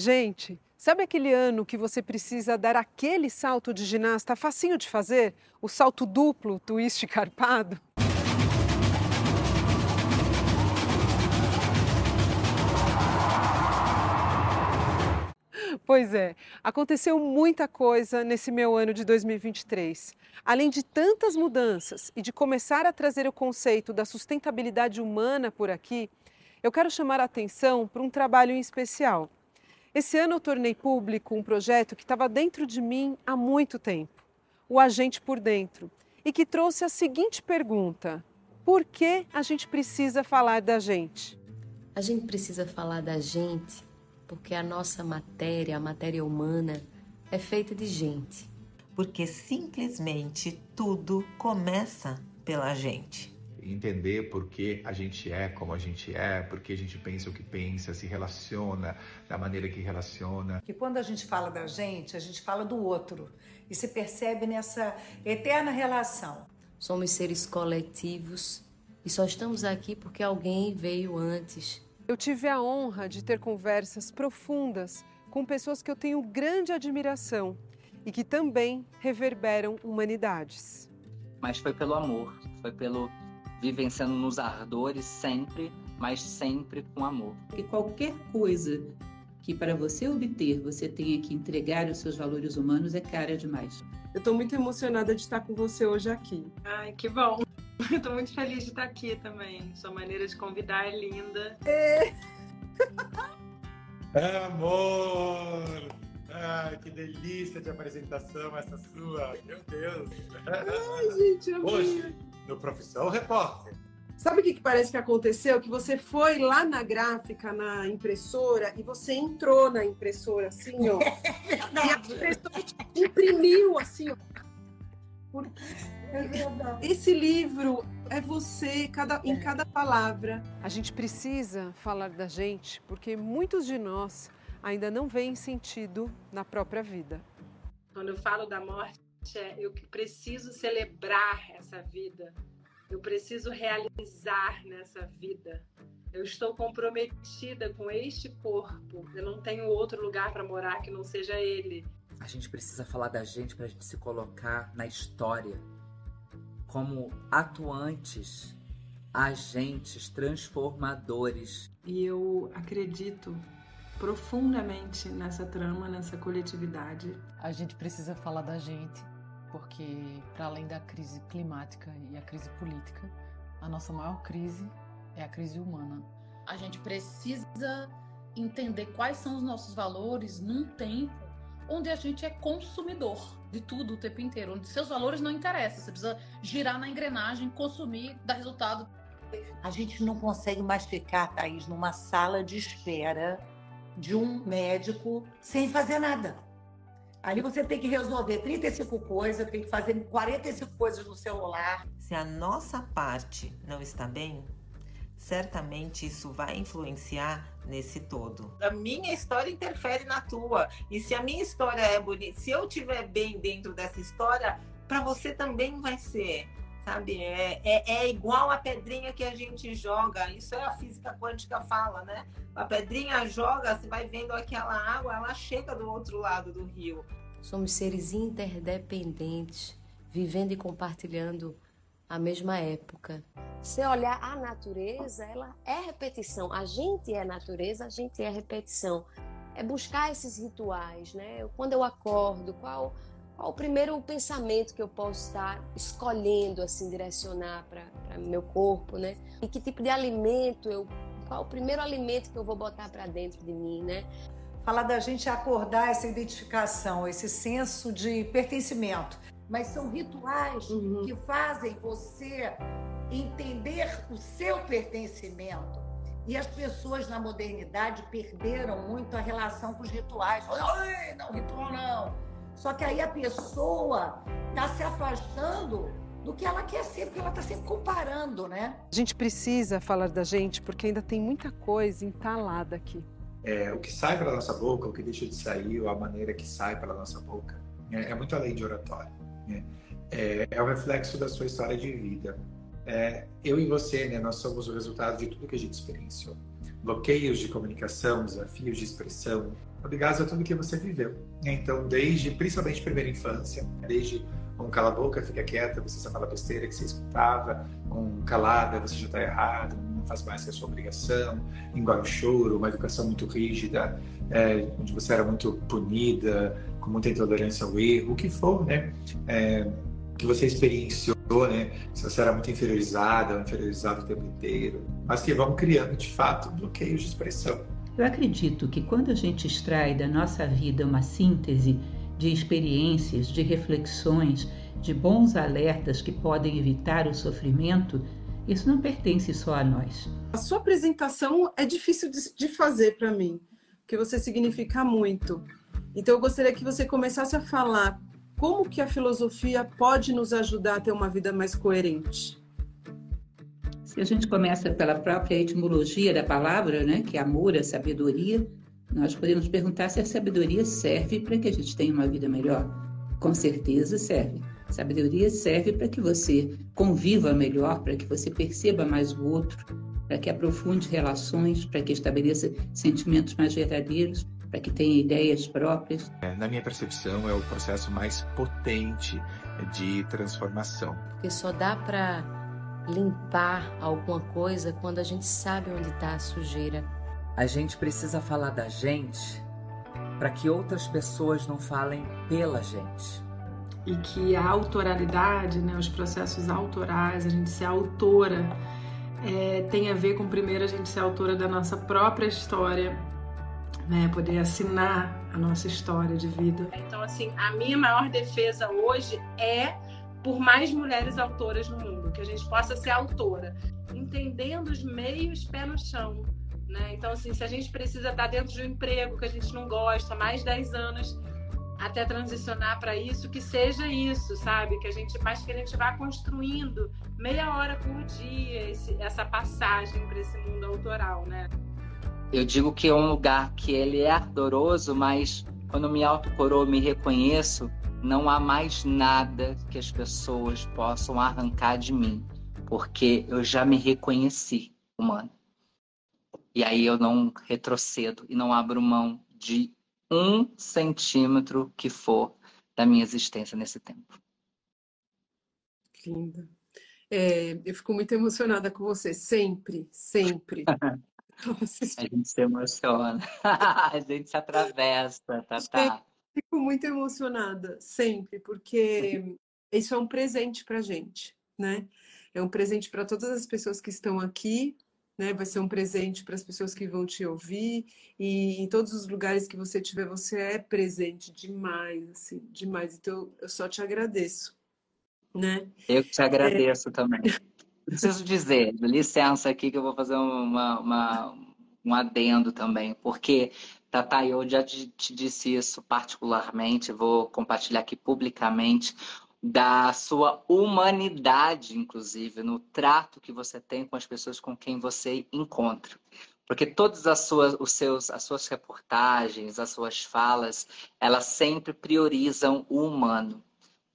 Gente, sabe aquele ano que você precisa dar aquele salto de ginasta facinho de fazer? O salto duplo, twist carpado? Pois é, aconteceu muita coisa nesse meu ano de 2023. Além de tantas mudanças e de começar a trazer o conceito da sustentabilidade humana por aqui, eu quero chamar a atenção para um trabalho em especial. Esse ano eu tornei público um projeto que estava dentro de mim há muito tempo, o Agente por Dentro, e que trouxe a seguinte pergunta: por que a gente precisa falar da gente? A gente precisa falar da gente porque a nossa matéria, a matéria humana, é feita de gente. Porque simplesmente tudo começa pela gente. Entender por que a gente é como a gente é, por que a gente pensa o que pensa, se relaciona da maneira que relaciona. Que quando a gente fala da gente, a gente fala do outro e se percebe nessa eterna relação. Somos seres coletivos e só estamos aqui porque alguém veio antes eu tive a honra de ter conversas profundas com pessoas que eu tenho grande admiração e que também reverberam humanidades. Mas foi pelo amor, foi pelo vivenciando nos ardores sempre, mas sempre com amor. E qualquer coisa que para você obter você tenha que entregar os seus valores humanos é cara demais. Eu estou muito emocionada de estar com você hoje aqui. Ai, que bom. Estou muito feliz de estar aqui também. Sua maneira de convidar é linda. É. Amor! Ah, que delícia de apresentação essa sua! Meu Deus! Ai, gente. Hoje, no Profissão Repórter. Sabe o que, que parece que aconteceu? Que você foi lá na gráfica, na impressora, e você entrou na impressora, assim, ó. e a impressora imprimiu, assim, ó. Porque esse livro é você cada, em cada palavra. A gente precisa falar da gente porque muitos de nós ainda não veem sentido na própria vida. Quando eu falo da morte, é eu preciso celebrar essa vida. Eu preciso realizar nessa vida. Eu estou comprometida com este corpo. Eu não tenho outro lugar para morar que não seja ele. A gente precisa falar da gente para a gente se colocar na história como atuantes, agentes transformadores. E eu acredito profundamente nessa trama, nessa coletividade. A gente precisa falar da gente, porque para além da crise climática e a crise política, a nossa maior crise é a crise humana. A gente precisa entender quais são os nossos valores num tempo onde a gente é consumidor de tudo o tempo inteiro, onde seus valores não interessam. Você precisa girar na engrenagem, consumir, dar resultado. A gente não consegue mais ficar, Thaís, numa sala de espera de um médico sem fazer nada. Ali você tem que resolver 35 coisas, tem que fazer 45 coisas no celular. Se a nossa parte não está bem, certamente isso vai influenciar nesse todo. A minha história interfere na tua. E se a minha história é bonita, se eu estiver bem dentro dessa história, para você também vai ser. Sabe? É, é, é, igual a pedrinha que a gente joga. Isso é a física quântica fala, né? A pedrinha joga, você vai vendo aquela água, ela chega do outro lado do rio. Somos seres interdependentes, vivendo e compartilhando a mesma época. Se olhar a natureza, ela é repetição. A gente é natureza, a gente é repetição. É buscar esses rituais, né? Quando eu acordo, qual, qual o primeiro pensamento que eu posso estar escolhendo, assim, direcionar para meu corpo, né? E que tipo de alimento eu. Qual o primeiro alimento que eu vou botar para dentro de mim, né? Falar da gente é acordar essa identificação, esse senso de pertencimento mas são rituais uhum. que fazem você entender o seu pertencimento. E as pessoas na modernidade perderam muito a relação com os rituais. Não, ritual não. Só que aí a pessoa está se afastando do que ela quer ser, porque ela está sempre comparando, né? A gente precisa falar da gente porque ainda tem muita coisa entalada aqui. É, o que sai pela nossa boca, o que deixa de sair, ou a maneira que sai pela nossa boca, é, é muito além de oratório. Né? É, é o reflexo da sua história de vida. É, eu e você, né, nós somos o resultado de tudo que a gente experienciou. Bloqueios de comunicação, desafios de expressão, ligados a tudo que você viveu. Então, desde, principalmente primeira infância, desde um cala a boca, fica quieta, você só fala besteira que você escutava, um calada, você já está errado, não faz mais que a sua obrigação, engole o choro, uma educação muito rígida, é, onde você era muito punida, com muita intolerância ao erro, o que for, né? É, que você experienciou, né? Se você era muito inferiorizada ou inferiorizado o tempo inteiro, mas que vão criando, de fato, bloqueios de expressão. Eu acredito que quando a gente extrai da nossa vida uma síntese de experiências, de reflexões, de bons alertas que podem evitar o sofrimento, isso não pertence só a nós. A sua apresentação é difícil de fazer para mim, porque você significa muito. Então eu gostaria que você começasse a falar como que a filosofia pode nos ajudar a ter uma vida mais coerente. Se a gente começa pela própria etimologia da palavra, né, que é amor, é sabedoria, nós podemos perguntar se a sabedoria serve para que a gente tenha uma vida melhor. Com certeza serve. Sabedoria serve para que você conviva melhor, para que você perceba mais o outro, para que aprofunde relações, para que estabeleça sentimentos mais verdadeiros, para que tenha ideias próprias. É, na minha percepção, é o processo mais potente de transformação. Porque só dá para limpar alguma coisa quando a gente sabe onde está a sujeira. A gente precisa falar da gente para que outras pessoas não falem pela gente. E que a autoralidade, né, os processos autorais, a gente ser autora, é, tem a ver com primeiro a gente ser autora da nossa própria história, né, poder assinar a nossa história de vida. Então, assim, a minha maior defesa hoje é por mais mulheres autoras no mundo, que a gente possa ser autora, entendendo os meios pé no chão, né? Então, assim, se a gente precisa estar dentro de um emprego que a gente não gosta, mais 10 anos até transicionar para isso, que seja isso, sabe? Que a gente, mais que a gente vá construindo meia hora por dia esse, essa passagem para esse mundo autoral, né? Eu digo que é um lugar que ele é ardoroso, mas quando me autocorou, me reconheço, não há mais nada que as pessoas possam arrancar de mim, porque eu já me reconheci humano. E aí eu não retrocedo e não abro mão de um centímetro que for da minha existência nesse tempo. Linda. É, eu fico muito emocionada com você, sempre, sempre. a gente se emociona, a gente se atravessa, tá, tá. Fico muito emocionada, sempre, porque isso é um presente para gente, né? É um presente para todas as pessoas que estão aqui, né? Vai ser um presente para as pessoas que vão te ouvir e em todos os lugares que você tiver, você é presente demais, assim, demais. Então eu só te agradeço, né? Eu te agradeço é... também. Preciso dizer, licença aqui que eu vou fazer uma, uma, um adendo também, porque Tata, eu já te disse isso particularmente, vou compartilhar aqui publicamente da sua humanidade, inclusive, no trato que você tem com as pessoas com quem você encontra. Porque todas as suas, os seus, as suas reportagens, as suas falas, elas sempre priorizam o humano.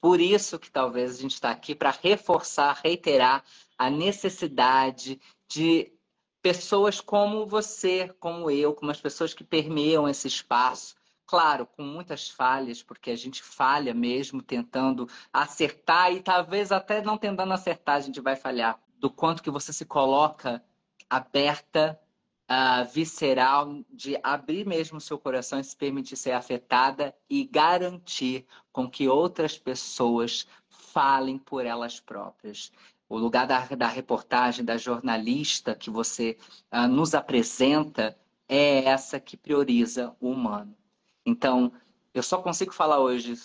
Por isso que talvez a gente está aqui para reforçar, reiterar a necessidade de pessoas como você, como eu, como as pessoas que permeiam esse espaço, claro, com muitas falhas, porque a gente falha mesmo tentando acertar e talvez até não tentando acertar, a gente vai falhar. Do quanto que você se coloca aberta, visceral, de abrir mesmo seu coração e se permitir ser afetada e garantir com que outras pessoas falem por elas próprias. O lugar da, da reportagem, da jornalista que você uh, nos apresenta é essa que prioriza o humano. Então, eu só consigo falar hoje,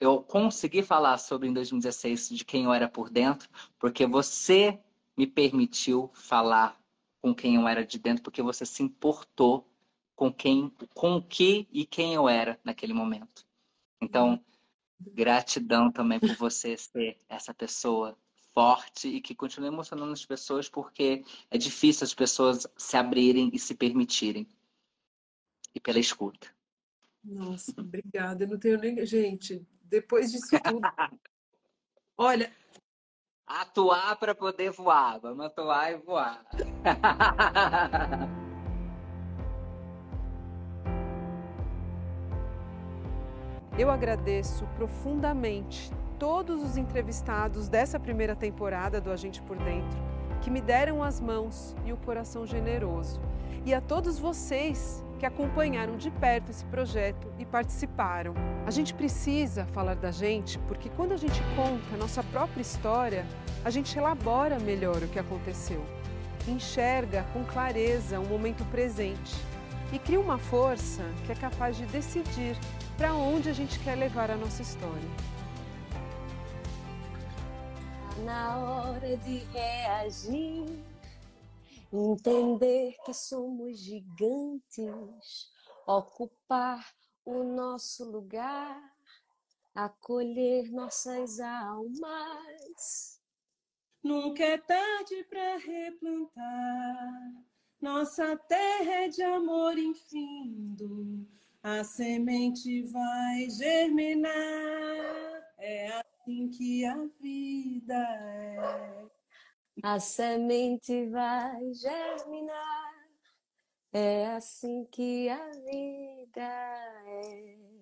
eu consegui falar sobre em 2016 de quem eu era por dentro, porque você me permitiu falar com quem eu era de dentro, porque você se importou com quem, com o que e quem eu era naquele momento. Então, gratidão também por você ser essa pessoa forte e que continua emocionando as pessoas, porque é difícil as pessoas se abrirem e se permitirem. E pela escuta. Nossa, obrigada. Eu não tenho nem. Gente, depois disso tudo. Olha. Atuar para poder voar. Vamos atuar e voar. Eu agradeço profundamente todos os entrevistados dessa primeira temporada do Agente por Dentro, que me deram as mãos e o coração generoso. E a todos vocês que acompanharam de perto esse projeto e participaram. A gente precisa falar da gente porque quando a gente conta a nossa própria história, a gente elabora melhor o que aconteceu, enxerga com clareza o momento presente e cria uma força que é capaz de decidir para onde a gente quer levar a nossa história. Na hora de reagir, entender que somos gigantes, ocupar o nosso lugar, acolher nossas almas. Nunca é tarde para replantar. Nossa terra é de amor infindo. A semente vai germinar. É assim que a vida é. A semente vai germinar. É assim que a vida é.